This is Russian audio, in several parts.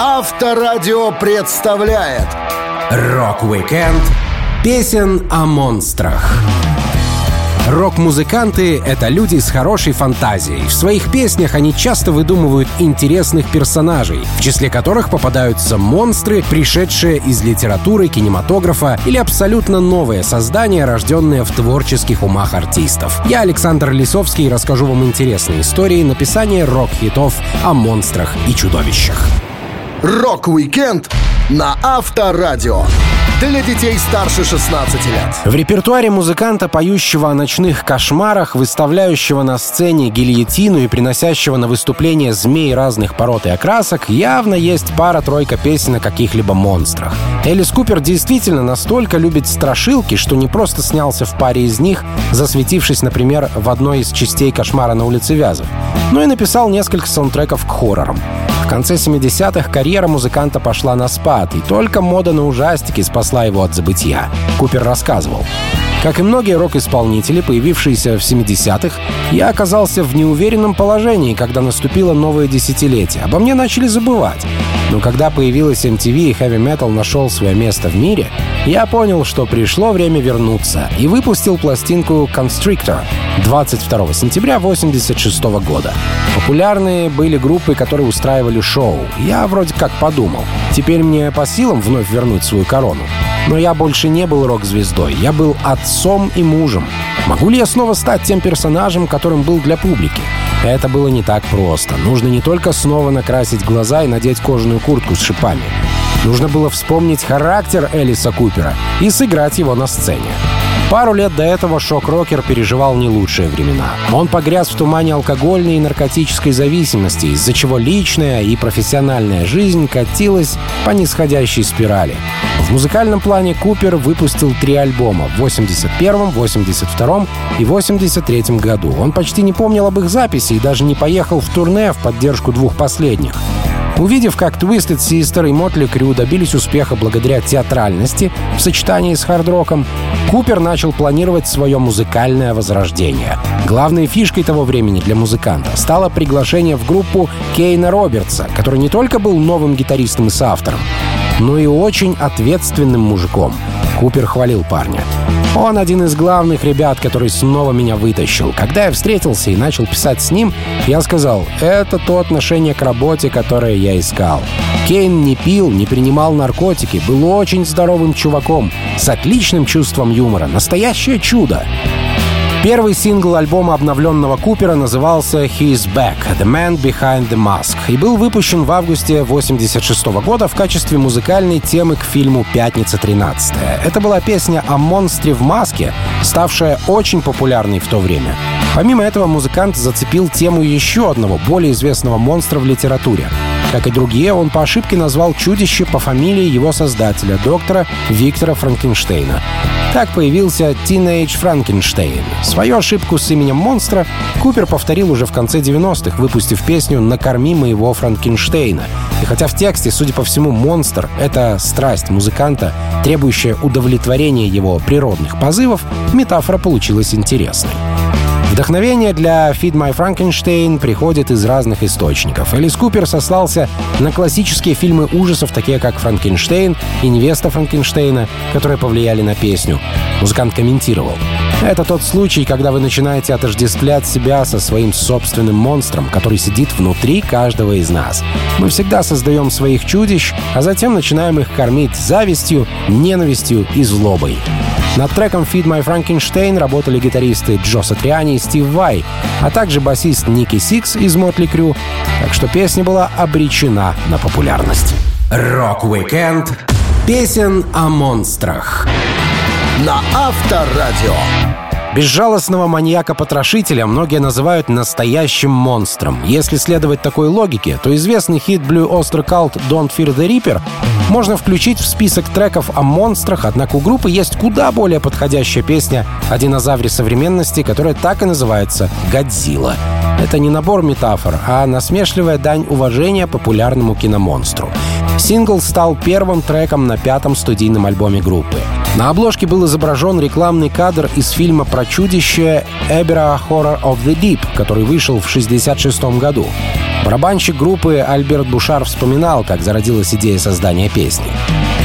Авторадио представляет Рок-уикенд песен о монстрах. Рок-музыканты — это люди с хорошей фантазией. В своих песнях они часто выдумывают интересных персонажей, в числе которых попадаются монстры, пришедшие из литературы, кинематографа или абсолютно новые создания, рожденные в творческих умах артистов. Я, Александр Лисовский, расскажу вам интересные истории написания рок-хитов о монстрах и чудовищах. Рок-уикенд на Авторадио. Для детей старше 16 лет. В репертуаре музыканта, поющего о ночных кошмарах, выставляющего на сцене гильотину и приносящего на выступление змей разных пород и окрасок, явно есть пара-тройка песен о каких-либо монстрах. Элис Купер действительно настолько любит страшилки, что не просто снялся в паре из них, засветившись, например, в одной из частей «Кошмара на улице Вязов», но и написал несколько саундтреков к хоррорам. В конце 70-х карьера музыканта пошла на спад, и только мода на ужастики спасла его от забытия. Купер рассказывал. Как и многие рок-исполнители, появившиеся в 70-х, я оказался в неуверенном положении, когда наступило новое десятилетие. Обо мне начали забывать. Но когда появилась MTV и Heavy Metal нашел свое место в мире, я понял, что пришло время вернуться, и выпустил пластинку Constrictor 22 сентября 1986 года. Популярные были группы, которые устраивали шоу. Я вроде как подумал, теперь мне по силам вновь вернуть свою корону. Но я больше не был рок-звездой, я был отцом и мужем. Могу ли я снова стать тем персонажем, которым был для публики? Это было не так просто. Нужно не только снова накрасить глаза и надеть кожаную куртку с шипами. Нужно было вспомнить характер Элиса Купера и сыграть его на сцене. Пару лет до этого шок-рокер переживал не лучшие времена. Он погряз в тумане алкогольной и наркотической зависимости, из-за чего личная и профессиональная жизнь катилась по нисходящей спирали. В музыкальном плане Купер выпустил три альбома в 81-м, 82-м и 83-м году. Он почти не помнил об их записи и даже не поехал в турне в поддержку двух последних. Увидев, как Twisted Sister и Motley Crue добились успеха благодаря театральности в сочетании с хард-роком, Купер начал планировать свое музыкальное возрождение. Главной фишкой того времени для музыканта стало приглашение в группу Кейна Робертса, который не только был новым гитаристом и соавтором, но и очень ответственным мужиком. Купер хвалил парня. Он один из главных ребят, который снова меня вытащил. Когда я встретился и начал писать с ним, я сказал, это то отношение к работе, которое я искал. Кейн не пил, не принимал наркотики, был очень здоровым чуваком, с отличным чувством юмора. Настоящее чудо. Первый сингл альбома обновленного Купера назывался «He's Back — The Man Behind the Mask» и был выпущен в августе 1986 года в качестве музыкальной темы к фильму «Пятница 13 Это была песня о монстре в маске, ставшая очень популярной в то время. Помимо этого, музыкант зацепил тему еще одного, более известного монстра в литературе. Как и другие, он по ошибке назвал чудище по фамилии его создателя, доктора Виктора Франкенштейна. Так появился Teenage Frankenstein. Свою ошибку с именем монстра Купер повторил уже в конце 90-х, выпустив песню «Накорми моего Франкенштейна». И хотя в тексте, судя по всему, монстр — это страсть музыканта, требующая удовлетворения его природных позывов, метафора получилась интересной. Вдохновение для «Feed My Frankenstein» приходит из разных источников. Элис Купер сослался на классические фильмы ужасов, такие как «Франкенштейн» и «Невеста Франкенштейна», которые повлияли на песню. Музыкант комментировал. Это тот случай, когда вы начинаете отождествлять себя со своим собственным монстром, который сидит внутри каждого из нас. Мы всегда создаем своих чудищ, а затем начинаем их кормить завистью, ненавистью и злобой. Над треком «Feed My Frankenstein» работали гитаристы Джо Сатриани и Стив Вай, а также басист Ники Сикс из Mötley Crüe, так что песня была обречена на популярность. Рок-викенд песен о монстрах на Авторадио. Безжалостного маньяка-потрошителя многие называют настоящим монстром. Если следовать такой логике, то известный хит Blue Oyster Cult «Don't Fear the Reaper» можно включить в список треков о монстрах, однако у группы есть куда более подходящая песня о динозавре современности, которая так и называется «Годзилла». Это не набор метафор, а насмешливая дань уважения популярному киномонстру. Сингл стал первым треком на пятом студийном альбоме группы. На обложке был изображен рекламный кадр из фильма про чудище «Эбера Horror of the Deep», который вышел в 1966 году. Барабанщик группы Альберт Бушар вспоминал, как зародилась идея создания песни.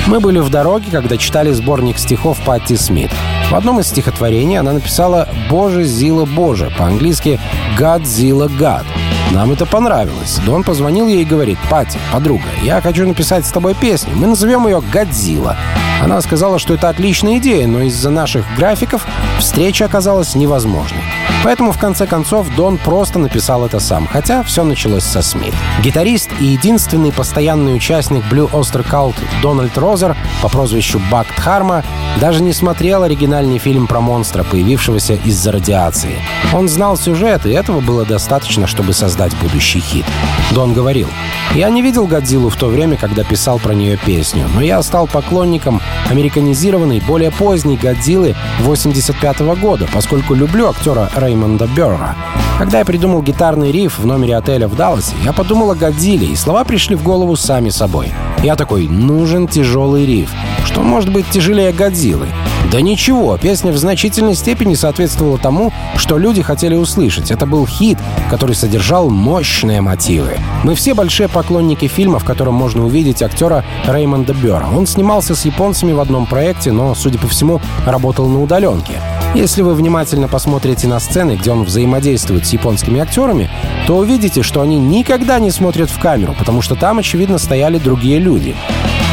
Мы были в дороге, когда читали сборник стихов Патти Смит. В одном из стихотворений она написала «Боже, Зила, Боже», по-английски «God, Zilla, God». Нам это понравилось. Дон позвонил ей и говорит, «Пати, подруга, я хочу написать с тобой песню. Мы назовем ее «Годзилла». Она сказала, что это отличная идея, но из-за наших графиков встреча оказалась невозможной. Поэтому, в конце концов, Дон просто написал это сам, хотя все началось со Смит. Гитарист и единственный постоянный участник Blue Oyster Cult Дональд Розер по прозвищу Бак Дхарма даже не смотрел оригинальный фильм про монстра, появившегося из-за радиации. Он знал сюжет, и этого было достаточно, чтобы создать будущий хит. Дон говорил, «Я не видел Годзиллу в то время, когда писал про нее песню, но я стал поклонником американизированной, более поздней Годзиллы 85 -го года, поскольку люблю актера Реймонда Берра. Когда я придумал гитарный риф в номере отеля в Далласе, я подумал о Годзилле, и слова пришли в голову сами собой. Я такой, нужен тяжелый риф. Что может быть тяжелее Годзиллы? Да ничего, песня в значительной степени соответствовала тому, что люди хотели услышать. Это был хит, который содержал мощные мотивы. Мы все большие поклонники фильма, в котором можно увидеть актера Реймонда Бера. Он снимался с японцами в одном проекте, но, судя по всему, работал на удаленке. Если вы внимательно посмотрите на сцены, где он взаимодействует с японскими актерами, то увидите, что они никогда не смотрят в камеру, потому что там, очевидно, стояли другие люди.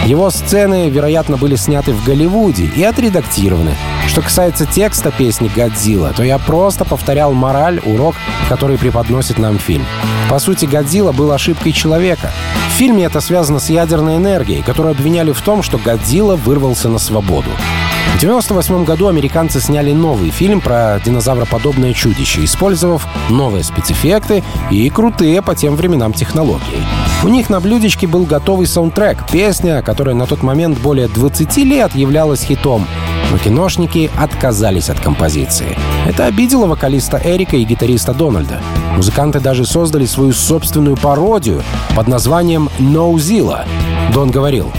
Его сцены, вероятно, были сняты в Голливуде и отредактированы. Что касается текста песни «Годзилла», то я просто повторял мораль, урок, который преподносит нам фильм. По сути, Годзилла был ошибкой человека. В фильме это связано с ядерной энергией, которую обвиняли в том, что Годзилла вырвался на свободу. В 1998 году американцы сняли новый фильм про динозавроподобное чудище, использовав новые спецэффекты и крутые по тем временам технологии. У них на блюдечке был готовый саундтрек, песня, которая на тот момент более 20 лет являлась хитом, но киношники отказались от композиции. Это обидело вокалиста Эрика и гитариста Дональда. Музыканты даже создали свою собственную пародию под названием «No Zilla». Дон говорил,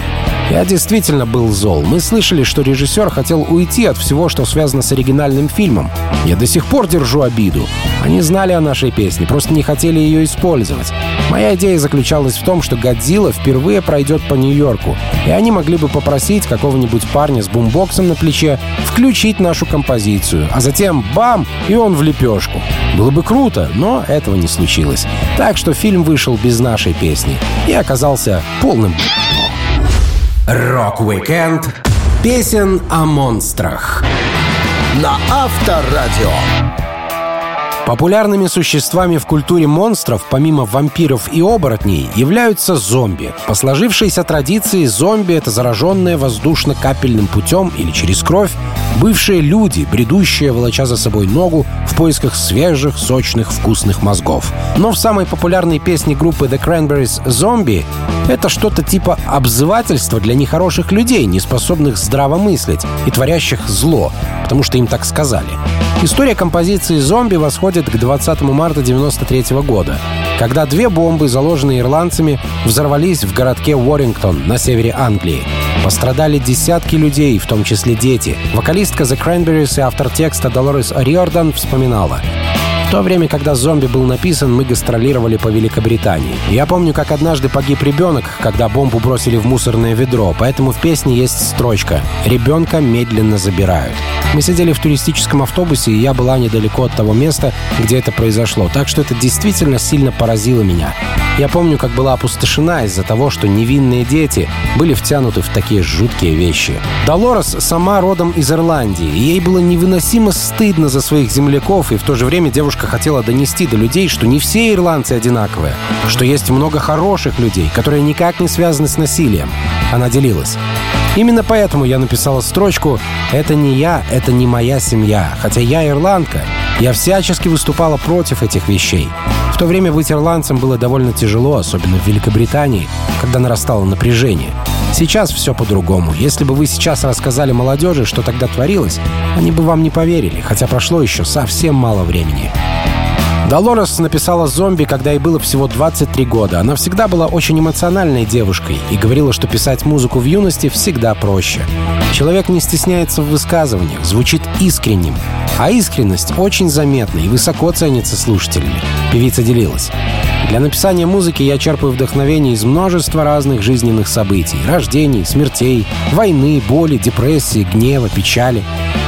я действительно был зол. Мы слышали, что режиссер хотел уйти от всего, что связано с оригинальным фильмом. Я до сих пор держу обиду. Они знали о нашей песне, просто не хотели ее использовать. Моя идея заключалась в том, что «Годзилла» впервые пройдет по Нью-Йорку, и они могли бы попросить какого-нибудь парня с бумбоксом на плече включить нашу композицию, а затем бам, и он в лепешку. Было бы круто, но этого не случилось. Так что фильм вышел без нашей песни и оказался полным Рок-викенд песен о монстрах. На Авторадио. Популярными существами в культуре монстров, помимо вампиров и оборотней, являются зомби. По сложившейся традиции, зомби — это зараженные воздушно-капельным путем или через кровь бывшие люди, бредущие, волоча за собой ногу в поисках свежих, сочных, вкусных мозгов. Но в самой популярной песне группы The Cranberries «Зомби» это что-то типа обзывательства для нехороших людей, не способных здраво мыслить и творящих зло, потому что им так сказали. История композиции «Зомби» восходит к 20 марта 93 года, когда две бомбы, заложенные ирландцами, взорвались в городке Уоррингтон на севере Англии. Пострадали десятки людей, в том числе дети. Вокалистка The Cranberries и автор текста Долорес Риордан вспоминала. В то время, когда «Зомби» был написан, мы гастролировали по Великобритании. Я помню, как однажды погиб ребенок, когда бомбу бросили в мусорное ведро, поэтому в песне есть строчка «Ребенка медленно забирают». Мы сидели в туристическом автобусе, и я была недалеко от того места, где это произошло, так что это действительно сильно поразило меня. Я помню, как была опустошена из-за того, что невинные дети были втянуты в такие жуткие вещи. Долорес сама родом из Ирландии, и ей было невыносимо стыдно за своих земляков, и в то же время девушка хотела донести до людей, что не все ирландцы одинаковые, что есть много хороших людей, которые никак не связаны с насилием. Она делилась. Именно поэтому я написала строчку «Это не я, это не моя семья, хотя я ирландка». Я всячески выступала против этих вещей. То время быть ирландцем было довольно тяжело, особенно в Великобритании, когда нарастало напряжение. Сейчас все по-другому. Если бы вы сейчас рассказали молодежи, что тогда творилось, они бы вам не поверили, хотя прошло еще совсем мало времени. Долорес написала «Зомби», когда ей было всего 23 года. Она всегда была очень эмоциональной девушкой и говорила, что писать музыку в юности всегда проще. Человек не стесняется в высказываниях, звучит искренним. А искренность очень заметна и высоко ценится слушателями. Певица делилась. Для написания музыки я черпаю вдохновение из множества разных жизненных событий. Рождений, смертей, войны, боли, депрессии, гнева, печали.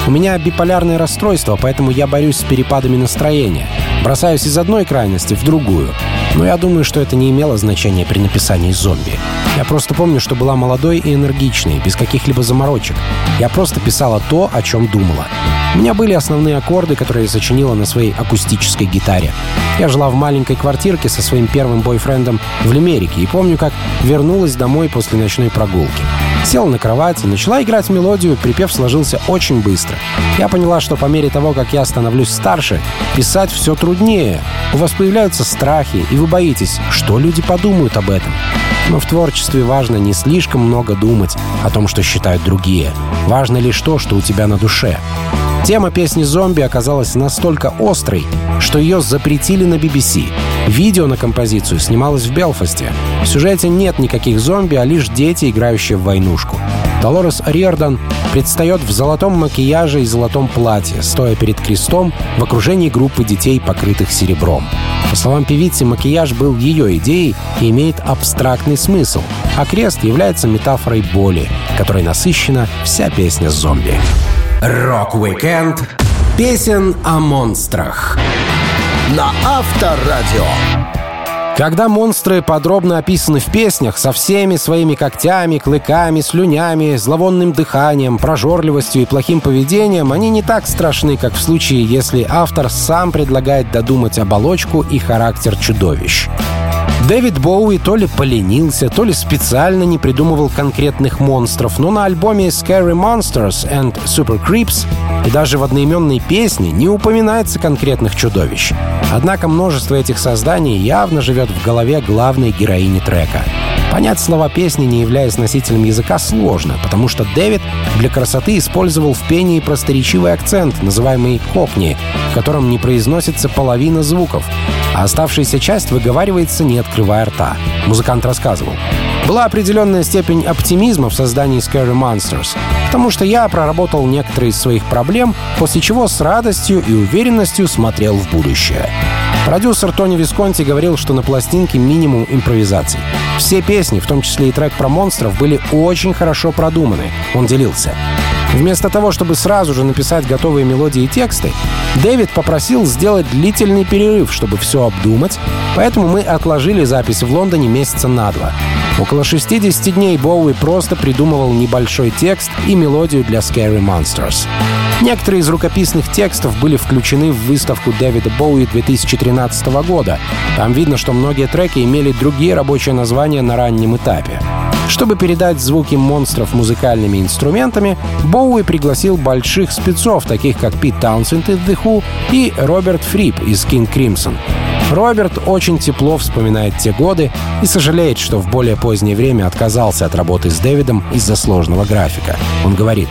У меня биполярное расстройство, поэтому я борюсь с перепадами настроения. Бросаюсь из одной крайности в другую. Но я думаю, что это не имело значения при написании «Зомби». Я просто помню, что была молодой и энергичной, без каких-либо заморочек. Я просто писала то, о чем думала. У меня были основные аккорды, которые я сочинила на своей акустической гитаре. Я жила в маленькой квартирке со своим первым бойфрендом в Лимерике и помню, как вернулась домой после ночной прогулки. Села на кровать и начала играть мелодию, припев сложился очень быстро. Я поняла, что по мере того, как я становлюсь старше, писать все труднее. У вас появляются страхи, и вы боитесь, что люди подумают об этом. Но в творчестве важно не слишком много думать о том, что считают другие. Важно лишь то, что у тебя на душе. Тема песни «Зомби» оказалась настолько острой, что ее запретили на BBC. Видео на композицию снималось в Белфасте. В сюжете нет никаких зомби, а лишь дети, играющие в войнушку. Долорес Риордан предстает в золотом макияже и золотом платье, стоя перед крестом в окружении группы детей, покрытых серебром. По словам певицы, макияж был ее идеей и имеет абстрактный смысл, а крест является метафорой боли, которой насыщена вся песня «Зомби». Рок-викенд песен о монстрах. На Авторадио. Когда монстры подробно описаны в песнях со всеми своими когтями, клыками, слюнями, зловонным дыханием, прожорливостью и плохим поведением, они не так страшны, как в случае, если автор сам предлагает додумать оболочку и характер чудовищ. Дэвид Боуи то ли поленился, то ли специально не придумывал конкретных монстров, но на альбоме Scary Monsters and Super Creeps и даже в одноименной песне не упоминается конкретных чудовищ. Однако множество этих созданий явно живет в голове главной героини трека. Понять слова песни, не являясь носителем языка, сложно, потому что Дэвид для красоты использовал в пении просторечивый акцент, называемый кокни, в котором не произносится половина звуков, а оставшаяся часть выговаривается, не открывая рта. Музыкант рассказывал. Была определенная степень оптимизма в создании Scary Monsters, потому что я проработал некоторые из своих проблем, после чего с радостью и уверенностью смотрел в будущее. Продюсер Тони Висконти говорил, что на пластинке минимум импровизаций. Все песни, в том числе и трек про монстров, были очень хорошо продуманы. Он делился. Вместо того, чтобы сразу же написать готовые мелодии и тексты, Дэвид попросил сделать длительный перерыв, чтобы все обдумать, поэтому мы отложили запись в Лондоне месяца на два. Около 60 дней Боуи просто придумывал небольшой текст и мелодию для Scary Monsters. Некоторые из рукописных текстов были включены в выставку Дэвида Боуи 2013 года. Там видно, что многие треки имели другие рабочие названия на раннем этапе. Чтобы передать звуки монстров музыкальными инструментами, Боуи пригласил больших спецов, таких как Пит Таунсенд из The Who и Роберт Фрип из King Crimson. Роберт очень тепло вспоминает те годы и сожалеет, что в более позднее время отказался от работы с Дэвидом из-за сложного графика. Он говорит,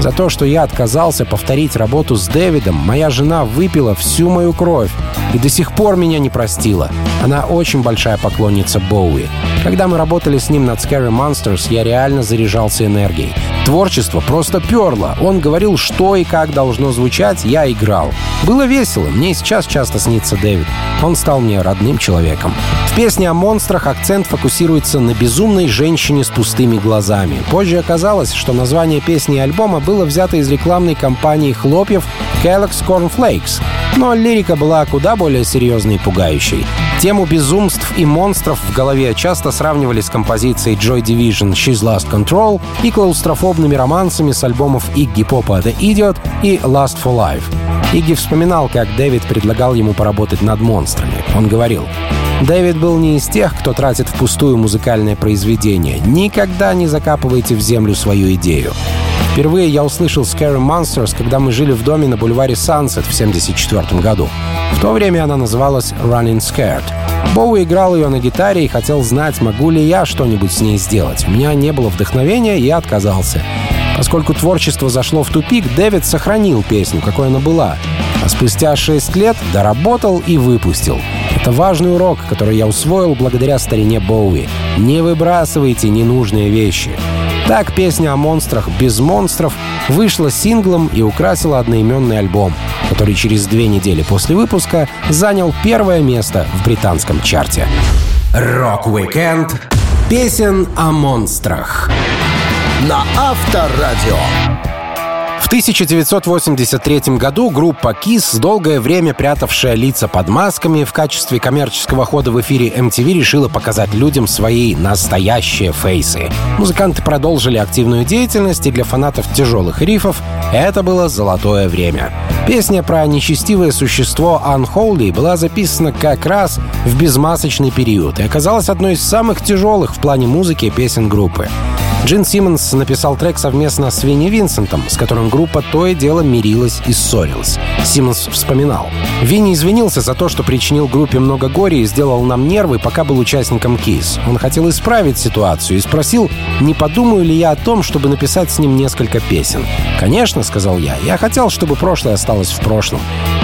за то, что я отказался повторить работу с Дэвидом, моя жена выпила всю мою кровь и до сих пор меня не простила. Она очень большая поклонница Боуи. Когда мы работали с ним над Scary Monsters, я реально заряжался энергией. Творчество просто перло. Он говорил, что и как должно звучать, я играл. Было весело. Мне сейчас часто снится Дэвид. Он стал мне родным человеком. Песне о монстрах акцент фокусируется на безумной женщине с пустыми глазами. Позже оказалось, что название песни и альбома было взято из рекламной кампании хлопьев Kellogg's Corn Flakes. Но лирика была куда более серьезной и пугающей. Тему безумств и монстров в голове часто сравнивали с композицией Joy Division «She's Lost Control» и клаустрофобными романсами с альбомов Игги Попа «The Idiot» и «Last for Life». Игги вспоминал, как Дэвид предлагал ему поработать над монстрами. Он говорил, Дэвид был не из тех, кто тратит впустую музыкальное произведение. Никогда не закапывайте в землю свою идею. Впервые я услышал Scary Monsters, когда мы жили в доме на бульваре Sunset в 1974 году. В то время она называлась Running Scared. Боу играл ее на гитаре и хотел знать, могу ли я что-нибудь с ней сделать. У меня не было вдохновения, и я отказался. Поскольку творчество зашло в тупик, Дэвид сохранил песню, какой она была. А спустя шесть лет доработал и выпустил. Это важный урок, который я усвоил благодаря старине Боуи. Не выбрасывайте ненужные вещи. Так песня о монстрах без монстров вышла синглом и украсила одноименный альбом. который через две недели после выпуска занял первое место в британском чарте. Рок-викенд песен о монстрах на Авторадио. В 1983 году группа KISS, долгое время прятавшая лица под масками, в качестве коммерческого хода в эфире MTV решила показать людям свои настоящие фейсы. Музыканты продолжили активную деятельность, и для фанатов тяжелых рифов это было золотое время. Песня про нечестивое существо Unholy была записана как раз в безмасочный период и оказалась одной из самых тяжелых в плане музыки песен группы. Джин Симмонс написал трек совместно с Винни Винсентом, с которым группа то и дело мирилась и ссорилась. Симмонс вспоминал. Винни извинился за то, что причинил группе много горя и сделал нам нервы, пока был участником Кис. Он хотел исправить ситуацию и спросил, не подумаю ли я о том, чтобы написать с ним несколько песен. «Конечно», — сказал я, — «я хотел, чтобы прошлое осталось в прошлом».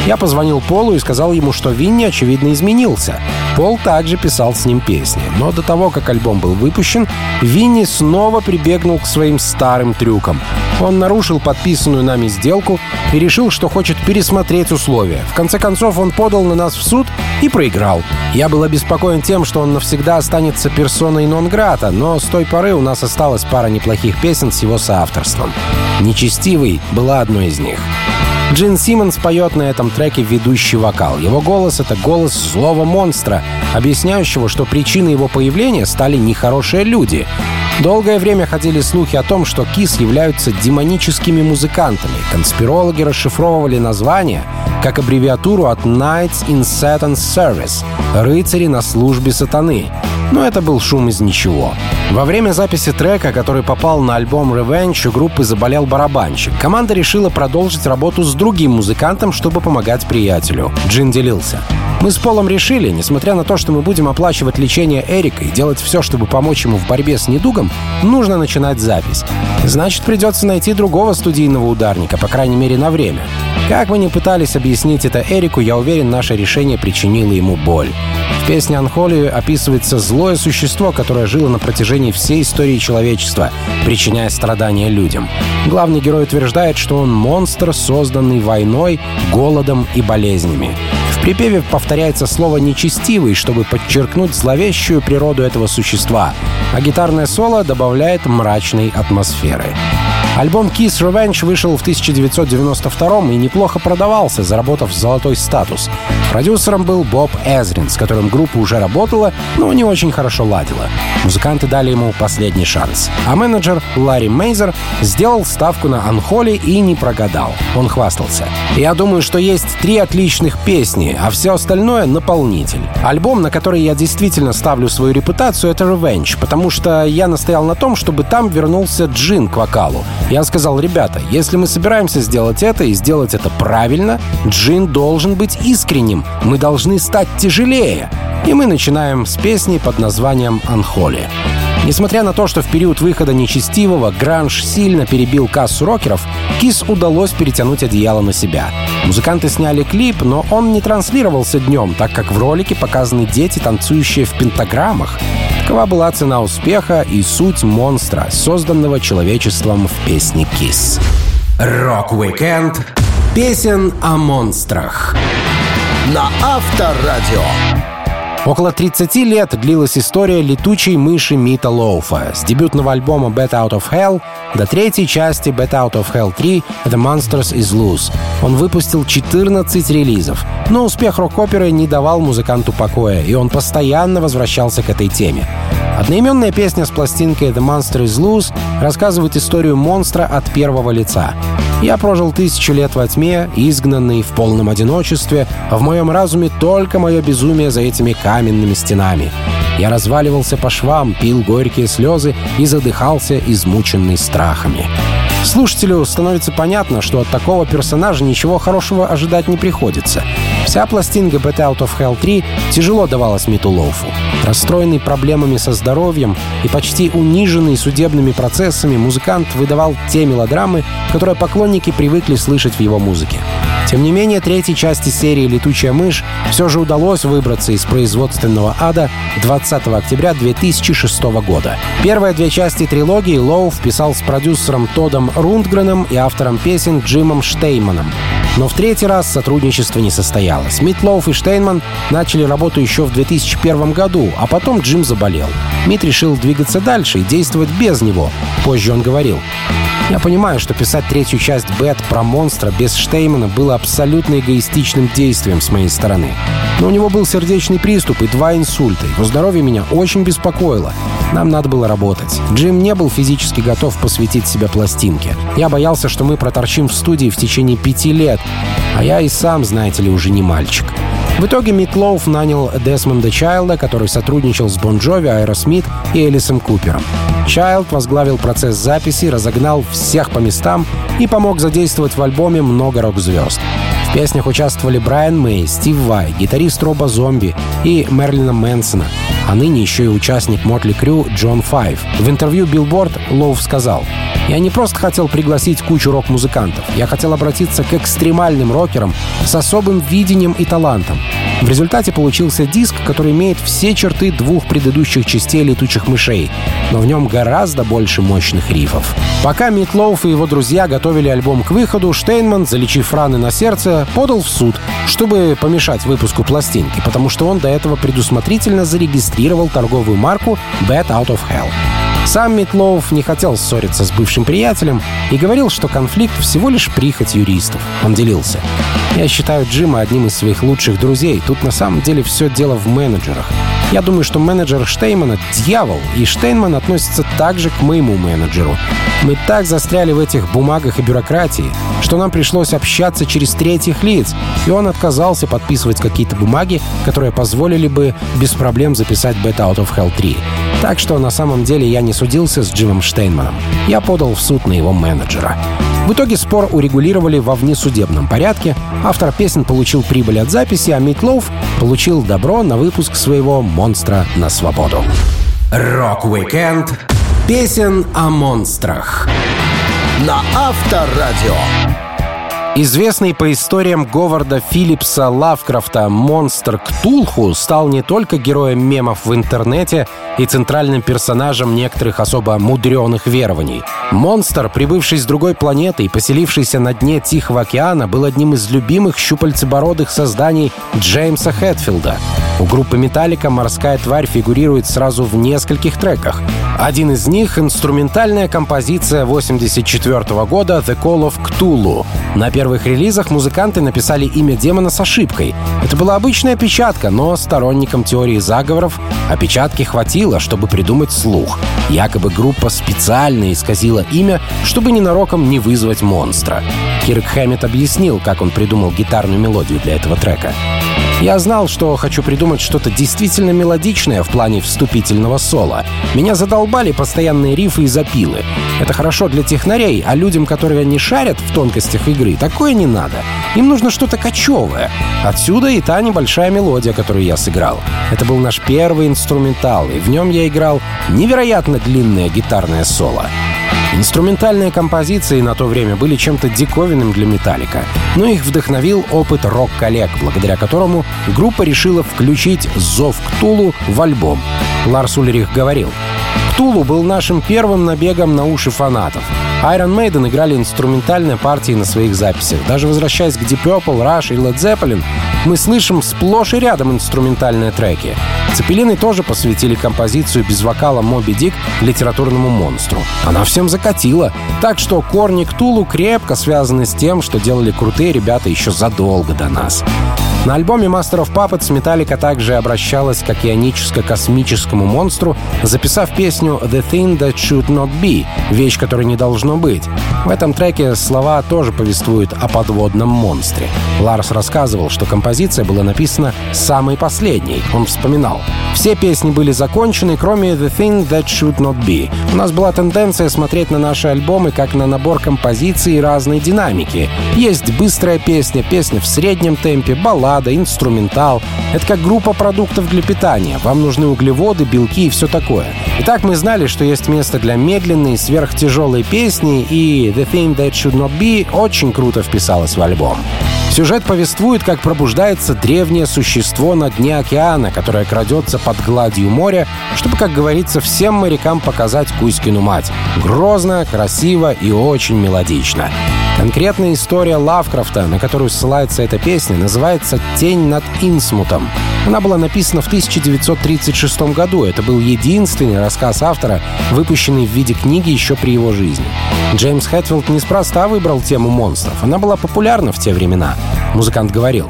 Я позвонил Полу и сказал ему, что Винни, очевидно, изменился. Пол также писал с ним песни. Но до того, как альбом был выпущен, Винни снова прибегнул к своим старым трюкам. Он нарушил подписанную нами сделку и решил, что хочет пересмотреть условия. В конце концов, он подал на нас в суд и проиграл. Я был обеспокоен тем, что он навсегда останется персоной нон-грата, но с той поры у нас осталась пара неплохих песен с его соавторством. «Нечестивый» была одной из них. Джин Симмонс поет на этом треке ведущий вокал. Его голос — это голос злого монстра, объясняющего, что причиной его появления стали нехорошие люди. Долгое время ходили слухи о том, что Кис являются демоническими музыкантами. Конспирологи расшифровывали название как аббревиатуру от Knights in Satan's Service — «Рыцари на службе сатаны». Но это был шум из ничего. Во время записи трека, который попал на альбом Revenge, у группы заболел барабанщик. Команда решила продолжить работу с другим музыкантом, чтобы помогать приятелю. Джин делился. Мы с Полом решили, несмотря на то, что мы будем оплачивать лечение Эрика и делать все, чтобы помочь ему в борьбе с недугом, нужно начинать запись. Значит, придется найти другого студийного ударника, по крайней мере, на время. Как мы не пытались объяснить это Эрику, я уверен, наше решение причинило ему боль. В песне «Анхоли» описывается злое существо, которое жило на протяжении всей истории человечества, причиняя страдания людям. Главный герой утверждает, что он монстр, созданный войной, голодом и болезнями. В припеве повторяется слово «нечестивый», чтобы подчеркнуть зловещую природу этого существа, а гитарное соло добавляет мрачной атмосферы. Альбом Kiss Revenge вышел в 1992 и неплохо продавался, заработав золотой статус. Продюсером был Боб Эзрин, с которым группа уже работала, но не очень хорошо ладила. Музыканты дали ему последний шанс. А менеджер Ларри Мейзер сделал ставку на Анхоли и не прогадал. Он хвастался. «Я думаю, что есть три отличных песни, а все остальное — наполнитель. Альбом, на который я действительно ставлю свою репутацию, — это Revenge, потому что я настоял на том, чтобы там вернулся Джин к вокалу. Я сказал, ребята, если мы собираемся сделать это и сделать это правильно, Джин должен быть искренним. Мы должны стать тяжелее. И мы начинаем с песни под названием «Анхоли». Несмотря на то, что в период выхода нечестивого гранж сильно перебил кассу рокеров, Кис удалось перетянуть одеяло на себя. Музыканты сняли клип, но он не транслировался днем, так как в ролике показаны дети, танцующие в пентаграммах. Такова была цена успеха и суть монстра, созданного человечеством в песне KISS. Рок-викенд песен о монстрах на Авторадио. Около 30 лет длилась история летучей мыши Мита Лоуфа. С дебютного альбома «Bat Out of Hell» до третьей части «Bat Out of Hell 3» «The Monster Is Loose». Он выпустил 14 релизов. Но успех рок-оперы не давал музыканту покоя, и он постоянно возвращался к этой теме. Одноименная песня с пластинкой «The Monster is Loose» рассказывает историю монстра от первого лица. Я прожил тысячу лет во тьме, изгнанный в полном одиночестве, а в моем разуме только мое безумие за этими каменными стенами. Я разваливался по швам, пил горькие слезы и задыхался, измученный страхами. Слушателю становится понятно, что от такого персонажа ничего хорошего ожидать не приходится. Вся пластинка «Bet Out of Hell 3» тяжело давалась Миту Лоуфу. Расстроенный проблемами со здоровьем и почти униженный судебными процессами, музыкант выдавал те мелодрамы, которые поклонники привыкли слышать в его музыке. Тем не менее, третьей части серии «Летучая мышь» все же удалось выбраться из производственного ада 20 октября 2006 года. Первые две части трилогии Лоу вписал с продюсером Тодом Рундгреном и автором песен Джимом Штейманом. Но в третий раз сотрудничество не состоялось. Митлоуф и Штейнман начали работу еще в 2001 году, а потом Джим заболел. Мит решил двигаться дальше и действовать без него. Позже он говорил, я понимаю, что писать третью часть Бэт про монстра без Штеймана было абсолютно эгоистичным действием с моей стороны. Но у него был сердечный приступ и два инсульта. Его здоровье меня очень беспокоило. Нам надо было работать. Джим не был физически готов посвятить себя пластинке. Я боялся, что мы проторчим в студии в течение пяти лет. А я и сам, знаете ли, уже не мальчик. В итоге Митлоуф нанял Десмонда Чайлда, который сотрудничал с Бон Джови, Аэросмит и Элисом Купером. Чайлд возглавил процесс записи, разогнал всех по местам и помог задействовать в альбоме много рок-звезд. В песнях участвовали Брайан Мэй, Стив Вай, гитарист Роба Зомби и Мэрилина Мэнсона, а ныне еще и участник Mötley Crüe Джон Файв. В интервью Billboard Лоуф сказал, «Я не просто хотел пригласить кучу рок-музыкантов, я хотел обратиться к экстремальным рокерам с особым видением и талантом. В результате получился диск, который имеет все черты двух предыдущих частей «Летучих мышей», но в нем гораздо больше мощных рифов. Пока Митлоуф и его друзья готовили альбом к выходу, Штейнман, залечив раны на сердце, подал в суд, чтобы помешать выпуску пластинки, потому что он до этого предусмотрительно зарегистрировал торговую марку «Bad Out of Hell». Сам Митлоуф не хотел ссориться с бывшим приятелем и говорил, что конфликт всего лишь прихоть юристов. Он делился. «Я считаю Джима одним из своих лучших друзей. Тут на самом деле все дело в менеджерах. Я думаю, что менеджер Штеймана — дьявол, и Штейнман относится также к моему менеджеру. Мы так застряли в этих бумагах и бюрократии, что нам пришлось общаться через третьих лиц, и он отказался подписывать какие-то бумаги, которые позволили бы без проблем записать Bat Out of Hell 3. Так что на самом деле я не судился с Джимом Штейнманом. Я подал в суд на его менеджера. В итоге спор урегулировали во внесудебном порядке. Автор песен получил прибыль от записи, а Митлоуф получил добро на выпуск своего «Монстра на свободу». Рок-викенд песен о монстрах. На Авторадио. Известный по историям Говарда Филлипса Лавкрафта монстр Ктулху стал не только героем мемов в интернете и центральным персонажем некоторых особо мудреных верований. Монстр, прибывший с другой планеты и поселившийся на дне Тихого океана, был одним из любимых щупальцебородых созданий Джеймса Хэтфилда. У группы «Металлика» морская тварь фигурирует сразу в нескольких треках. Один из них — инструментальная композиция 84 года «The Call of Cthulhu». На первых релизах музыканты написали имя демона с ошибкой. Это была обычная печатка, но сторонникам теории заговоров опечатки хватило, чтобы придумать слух. Якобы группа специально исказила имя, чтобы ненароком не вызвать монстра. Кирк Хэммет объяснил, как он придумал гитарную мелодию для этого трека. Я знал, что хочу придумать что-то действительно мелодичное в плане вступительного соло. Меня задолбали постоянные рифы и запилы. Это хорошо для технарей, а людям, которые не шарят в тонкостях игры, такое не надо. Им нужно что-то кочевое. Отсюда и та небольшая мелодия, которую я сыграл. Это был наш первый инструментал, и в нем я играл невероятно длинное гитарное соло. Инструментальные композиции на то время были чем-то диковинным для «Металлика», но их вдохновил опыт рок-коллег, благодаря которому группа решила включить «Зов Ктулу» в альбом. Ларс Ульрих говорил, «Ктулу был нашим первым набегом на уши фанатов. Iron Maiden играли инструментальные партии на своих записях. Даже возвращаясь к Deep Purple, Rush и Led Zeppelin, мы слышим сплошь и рядом инструментальные треки. Цепелины тоже посвятили композицию без вокала Моби Дик литературному монстру. Она всем закатила. Так что корни Ктулу крепко связаны с тем, что делали крутые ребята еще задолго до нас. На альбоме Master of Puppets Металлика также обращалась к океаническо-космическому монстру, записав песню «The Thing That Should Not Be» — «Вещь, которой не должно быть». В этом треке слова тоже повествуют о подводном монстре. Ларс рассказывал, что композиция была написана самой последней. Он вспоминал. Все песни были закончены, кроме «The Thing That Should Not Be». У нас была тенденция смотреть на наши альбомы как на набор композиций разной динамики. Есть быстрая песня, песня в среднем темпе, баллада, баллада, инструментал. Это как группа продуктов для питания. Вам нужны углеводы, белки и все такое. Итак, мы знали, что есть место для медленной, сверхтяжелой песни, и «The Thing That Should Not Be» очень круто вписалась в альбом. Сюжет повествует, как пробуждается древнее существо на дне океана, которое крадется под гладью моря, чтобы, как говорится, всем морякам показать Кузькину мать. Грозно, красиво и очень мелодично. Конкретная история Лавкрафта, на которую ссылается эта песня, называется «Тень над Инсмутом». Она была написана в 1936 году. Это был единственный рассказ автора, выпущенный в виде книги еще при его жизни. Джеймс Хэтфилд неспроста выбрал тему монстров. Она была популярна в те времена. Музыкант говорил,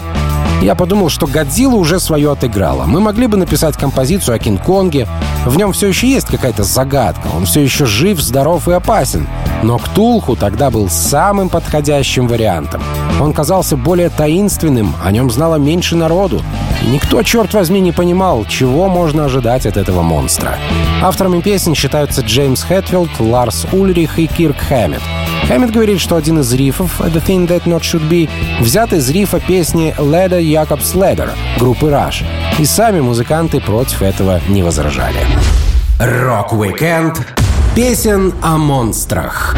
я подумал, что Годзилла уже свое отыграла. Мы могли бы написать композицию о Кинг-Конге. В нем все еще есть какая-то загадка. Он все еще жив, здоров и опасен. Но Ктулху тогда был самым подходящим вариантом. Он казался более таинственным, о нем знало меньше народу. И никто, черт возьми, не понимал, чего можно ожидать от этого монстра. Авторами песен считаются Джеймс Хэтфилд, Ларс Ульрих и Кирк Хэммет. Хэммет говорит, что один из риффов «The Thing That Not Should Be» взят из риффа песни «Ladder Jacob's Ladder» группы Rush. И сами музыканты против этого не возражали. Рок-викенд песен о монстрах.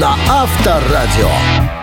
На Авторадио.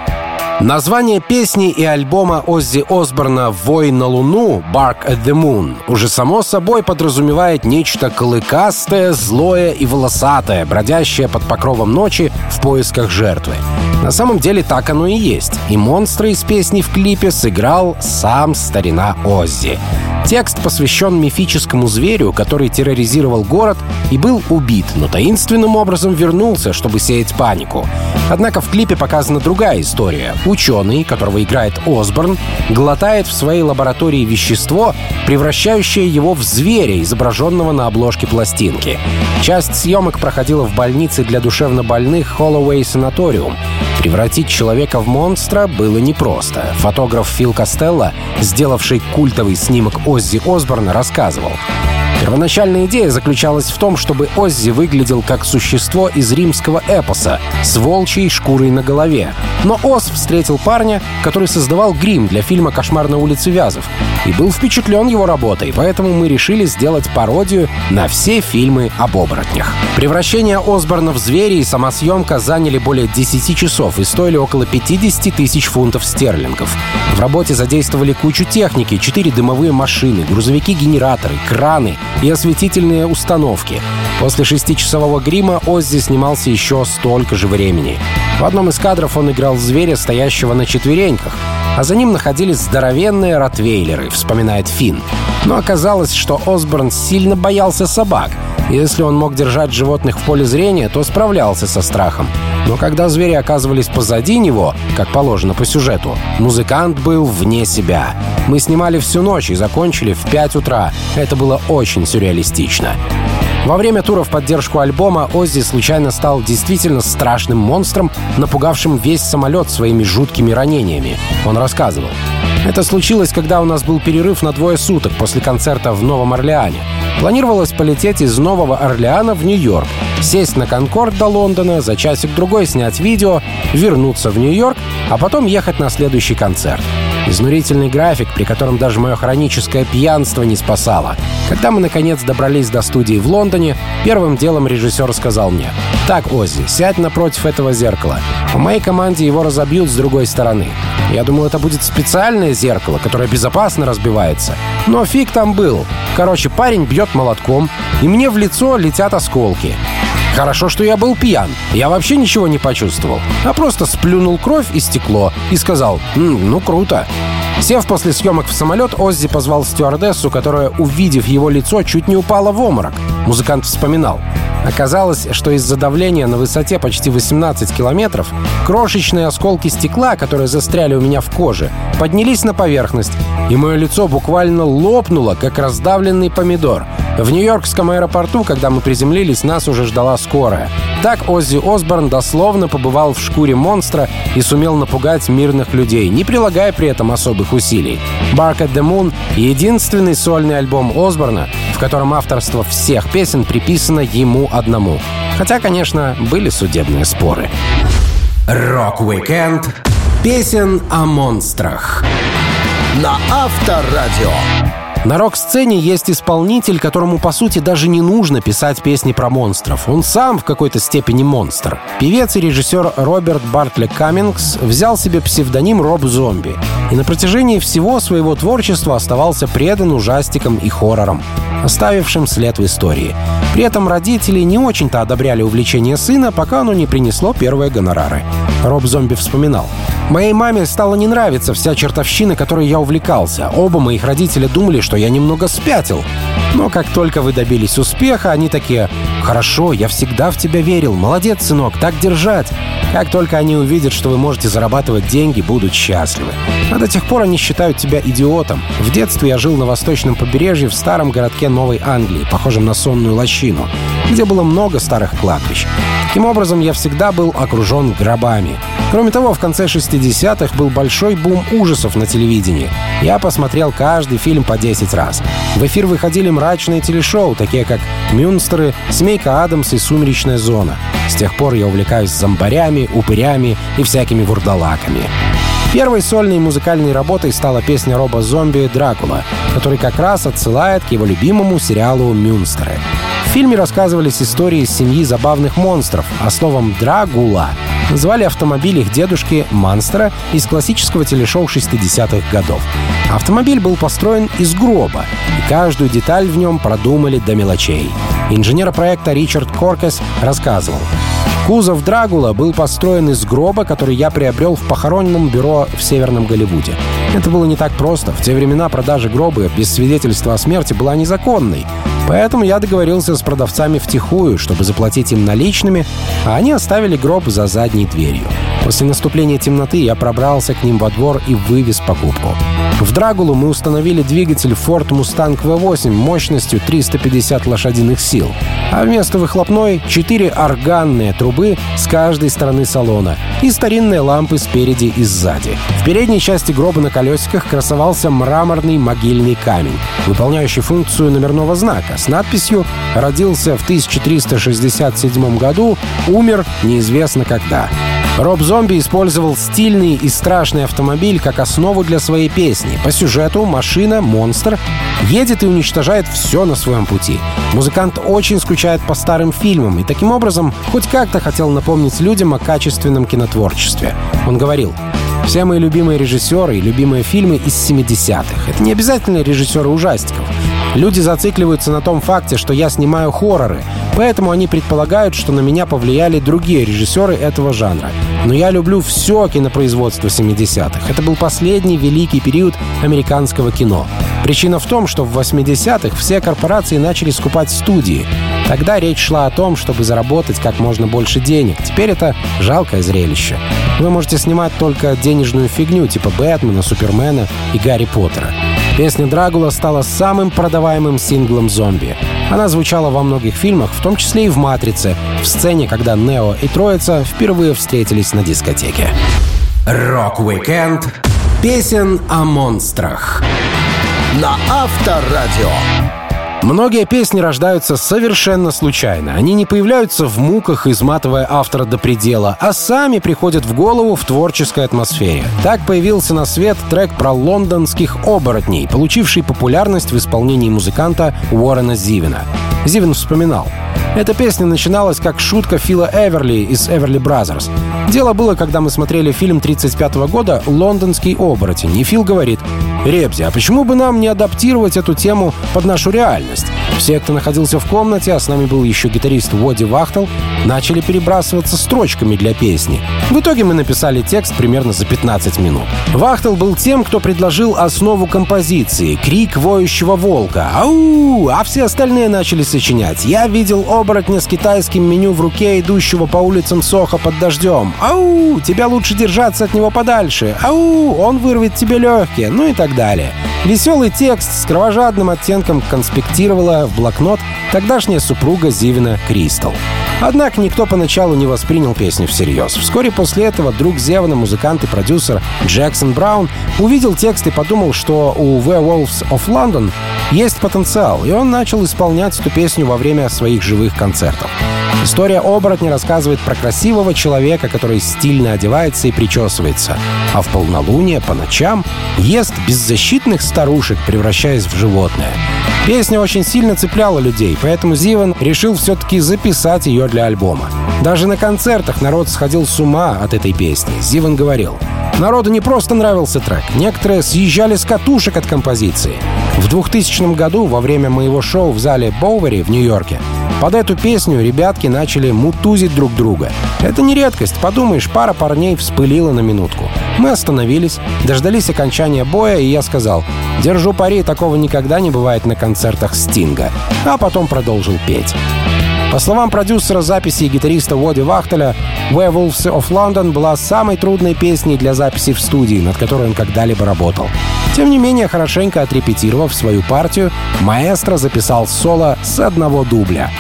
Название песни и альбома Оззи Осборна «Вой на Луну» «Bark at the Moon» уже само собой подразумевает нечто клыкастое, злое и волосатое, бродящее под покровом ночи в поисках жертвы. На самом деле так оно и есть. И монстра из песни в клипе сыграл сам старина Оззи. Текст посвящен мифическому зверю, который терроризировал город и был убит, но таинственным образом вернулся, чтобы сеять панику. Однако в клипе показана другая история. Ученый, которого играет Осборн, глотает в своей лаборатории вещество, превращающее его в зверя, изображенного на обложке пластинки. Часть съемок проходила в больнице для душевнобольных Холлоуэй Санаториум. Превратить человека в монстра было непросто. Фотограф Фил Костелло, сделавший культовый снимок Оззи Осборна, рассказывал. Первоначальная идея заключалась в том, чтобы Оззи выглядел как существо из римского эпоса с волчьей шкурой на голове. Но Оз встретил парня, который создавал грим для фильма «Кошмар на улице Вязов» и был впечатлен его работой, поэтому мы решили сделать пародию на все фильмы об оборотнях. Превращение Осборна в зверя и сама съемка заняли более 10 часов и стоили около 50 тысяч фунтов стерлингов. В работе задействовали кучу техники, 4 дымовые машины, грузовики-генераторы, краны и осветительные установки. После шестичасового грима Оззи снимался еще столько же времени. В одном из кадров он играл зверя, стоящего на четвереньках, а за ним находились здоровенные ротвейлеры, вспоминает Финн. Но оказалось, что Осборн сильно боялся собак. Если он мог держать животных в поле зрения, то справлялся со страхом. Но когда звери оказывались позади него, как положено по сюжету, музыкант был вне себя. Мы снимали всю ночь и закончили в 5 утра. Это было очень сюрреалистично. Во время тура в поддержку альбома Оззи случайно стал действительно страшным монстром, напугавшим весь самолет своими жуткими ранениями. Он рассказывал. Это случилось, когда у нас был перерыв на двое суток после концерта в Новом Орлеане. Планировалось полететь из Нового Орлеана в Нью-Йорк, сесть на Конкорд до Лондона, за часик-другой снять видео, вернуться в Нью-Йорк, а потом ехать на следующий концерт. Изнурительный график, при котором даже мое хроническое пьянство не спасало. Когда мы, наконец, добрались до студии в Лондоне, первым делом режиссер сказал мне, «Так, Оззи, сядь напротив этого зеркала. По моей команде его разобьют с другой стороны. Я думал, это будет специальное зеркало, которое безопасно разбивается. Но фиг там был. Короче, парень бьет молотком, и мне в лицо летят осколки. Хорошо, что я был пьян. Я вообще ничего не почувствовал. А просто сплюнул кровь и стекло и сказал «М, «Ну, круто». Сев после съемок в самолет, Оззи позвал стюардессу, которая, увидев его лицо, чуть не упала в обморок. Музыкант вспоминал. Оказалось, что из-за давления на высоте почти 18 километров крошечные осколки стекла, которые застряли у меня в коже, поднялись на поверхность, и мое лицо буквально лопнуло, как раздавленный помидор. В Нью-Йоркском аэропорту, когда мы приземлились, нас уже ждала скорая. Так Оззи Осборн дословно побывал в шкуре монстра и сумел напугать мирных людей, не прилагая при этом особых усилий. «Bark at the Moon» — единственный сольный альбом Осборна, в котором авторство всех песен приписано ему одному. Хотя, конечно, были судебные споры. Рок-викенд песен о монстрах. На Авторадио. На рок-сцене есть исполнитель, которому, по сути, даже не нужно писать песни про монстров. Он сам в какой-то степени монстр. Певец и режиссер Роберт Бартли Каммингс взял себе псевдоним Роб Зомби и на протяжении всего своего творчества оставался предан ужастикам и хоррорам, оставившим след в истории. При этом родители не очень-то одобряли увлечение сына, пока оно не принесло первые гонорары. Роб Зомби вспоминал. Моей маме стало не нравиться вся чертовщина, которой я увлекался. Оба моих родителя думали, что я немного спятил. Но как только вы добились успеха, они такие «Хорошо, я всегда в тебя верил. Молодец, сынок, так держать». Как только они увидят, что вы можете зарабатывать деньги, будут счастливы. А до тех пор они считают тебя идиотом. В детстве я жил на восточном побережье в старом городке Новой Англии, похожем на сонную лощину, где было много старых кладбищ. Таким образом, я всегда был окружен гробами. Кроме того, в конце 60-х был большой бум ужасов на телевидении. Я посмотрел каждый фильм по 10 раз. В эфир выходили мрачные телешоу, такие как «Мюнстеры», «Семейка Адамс» и «Сумеречная зона». С тех пор я увлекаюсь зомбарями, упырями и всякими вурдалаками. Первой сольной музыкальной работой стала песня Роба Зомби «Дракула», который как раз отсылает к его любимому сериалу «Мюнстеры». В фильме рассказывались истории семьи забавных монстров, а словом «Драгула» звали автомобиль их дедушки Манстера из классического телешоу 60-х годов. Автомобиль был построен из гроба, и каждую деталь в нем продумали до мелочей. Инженер проекта Ричард Коркес рассказывал. Кузов Драгула был построен из гроба, который я приобрел в похоронном бюро в Северном Голливуде. Это было не так просто. В те времена продажа гроба без свидетельства о смерти была незаконной. Поэтому я договорился с продавцами втихую, чтобы заплатить им наличными, а они оставили гроб за задней дверью. После наступления темноты я пробрался к ним во двор и вывез покупку. В Драгулу мы установили двигатель Ford Mustang V8 мощностью 350 лошадиных сил, а вместо выхлопной — четыре органные трубы с каждой стороны салона и старинные лампы спереди и сзади. В передней части гроба на колесиках красовался мраморный могильный камень, выполняющий функцию номерного знака с надписью «Родился в 1367 году, умер неизвестно когда». Роб Зомби использовал стильный и страшный автомобиль как основу для своей песни. По сюжету машина, монстр, едет и уничтожает все на своем пути. Музыкант очень скучает по старым фильмам и таким образом хоть как-то хотел напомнить людям о качественном кинотворчестве. Он говорил, все мои любимые режиссеры и любимые фильмы из 70-х. Это не обязательно режиссеры ужастиков. Люди зацикливаются на том факте, что я снимаю хорроры, поэтому они предполагают, что на меня повлияли другие режиссеры этого жанра. Но я люблю все кинопроизводство 70-х. Это был последний великий период американского кино. Причина в том, что в 80-х все корпорации начали скупать студии. Тогда речь шла о том, чтобы заработать как можно больше денег. Теперь это жалкое зрелище. Вы можете снимать только денежную фигню типа Бэтмена, Супермена и Гарри Поттера. Песня «Драгула» стала самым продаваемым синглом «Зомби». Она звучала во многих фильмах, в том числе и в «Матрице», в сцене, когда Нео и Троица впервые встретились на дискотеке. Рок-викенд песен о монстрах. На Авторадио. Многие песни рождаются совершенно случайно. Они не появляются в муках, изматывая автора до предела, а сами приходят в голову в творческой атмосфере. Так появился на свет трек про лондонских оборотней, получивший популярность в исполнении музыканта Уоррена Зивина. Зивин вспоминал. Эта песня начиналась как шутка Фила Эверли из Everly Brothers. Дело было, когда мы смотрели фильм 35 года «Лондонский оборотень», и Фил говорит, «Ребзи, а почему бы нам не адаптировать эту тему под нашу реальность?» Все, кто находился в комнате, а с нами был еще гитарист Вадди Вахтел, начали перебрасываться строчками для песни. В итоге мы написали текст примерно за 15 минут. Вахтел был тем, кто предложил основу композиции — крик воющего волка. «Ау!» А все остальные начали сочинять. Я видел оборотня с китайским меню в руке, идущего по улицам Сохо под дождем. «Ау! Тебя лучше держаться от него подальше!» «Ау! Он вырвет тебе легкие!» Ну и так далее. Веселый текст с кровожадным оттенком конспектировала в блокнот тогдашняя супруга Зивина Кристал. Однако никто поначалу не воспринял песню всерьез. Вскоре после этого друг Зевана, музыкант и продюсер Джексон Браун, увидел текст и подумал, что у Werewolves of London есть потенциал, и он начал исполнять эту песню во время своих живых концертов. История оборотня рассказывает про красивого человека, который стильно одевается и причесывается, а в полнолуние по ночам ест беззащитных старушек, превращаясь в животное. Песня очень сильно цепляла людей, поэтому Зиван решил все-таки записать ее для альбома. Даже на концертах народ сходил с ума от этой песни. Зиван говорил, Народу не просто нравился трек, некоторые съезжали с катушек от композиции. В 2000 году, во время моего шоу в зале Боувери в Нью-Йорке, Под эту песню ребятки начали мутузить друг друга. Это не редкость, подумаешь, пара парней вспылила на минутку. Мы остановились, дождались окончания боя, и я сказал, «Держу пари, такого никогда не бывает на концертах Стинга». А потом продолжил петь. По словам продюсера записи и гитариста Води Вахтеля, «Werewolves of London» была самой трудной песней для записи в студии, над которой он когда-либо работал. Тем не менее, хорошенько отрепетировав свою партию, маэстро записал соло с одного дубля.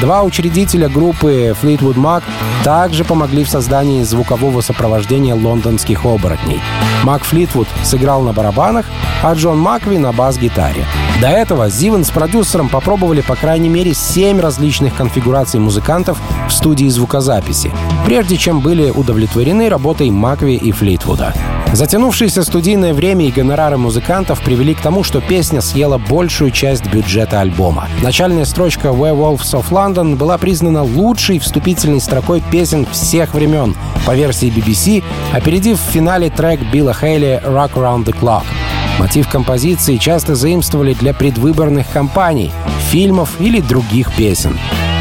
Два учредителя группы Fleetwood Mac также помогли в создании звукового сопровождения лондонских оборотней. Мак Флитвуд сыграл на барабанах, а Джон Макви на бас-гитаре. До этого Зиван с продюсером попробовали по крайней мере семь различных конфигураций музыкантов в студии звукозаписи, прежде чем были удовлетворены работой Макви и Флитвуда. Затянувшееся студийное время и гонорары музыкантов привели к тому, что песня съела большую часть бюджета альбома. Начальная строчка «Werewolves of London» была признана лучшей вступительной строкой песен всех времен по версии BBC, опередив в финале трек Билла Хейли «Rock Around the Clock». Мотив композиции часто заимствовали для предвыборных кампаний, фильмов или других песен.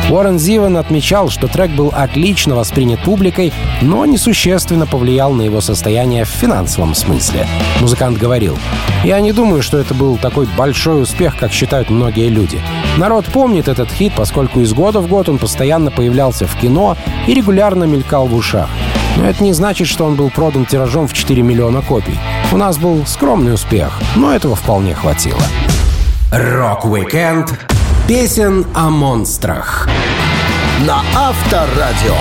Уоррен Зиван отмечал, что трек был отлично воспринят публикой, но несущественно повлиял на его состояние в финансовом смысле. Музыкант говорил, «Я не думаю, что это был такой большой успех, как считают многие люди. Народ помнит этот хит, поскольку из года в год он постоянно появлялся в кино и регулярно мелькал в ушах. Но это не значит, что он был продан тиражом в 4 миллиона копий. У нас был скромный успех, но этого вполне хватило. Рок-викенд песен о монстрах. На Авторадио.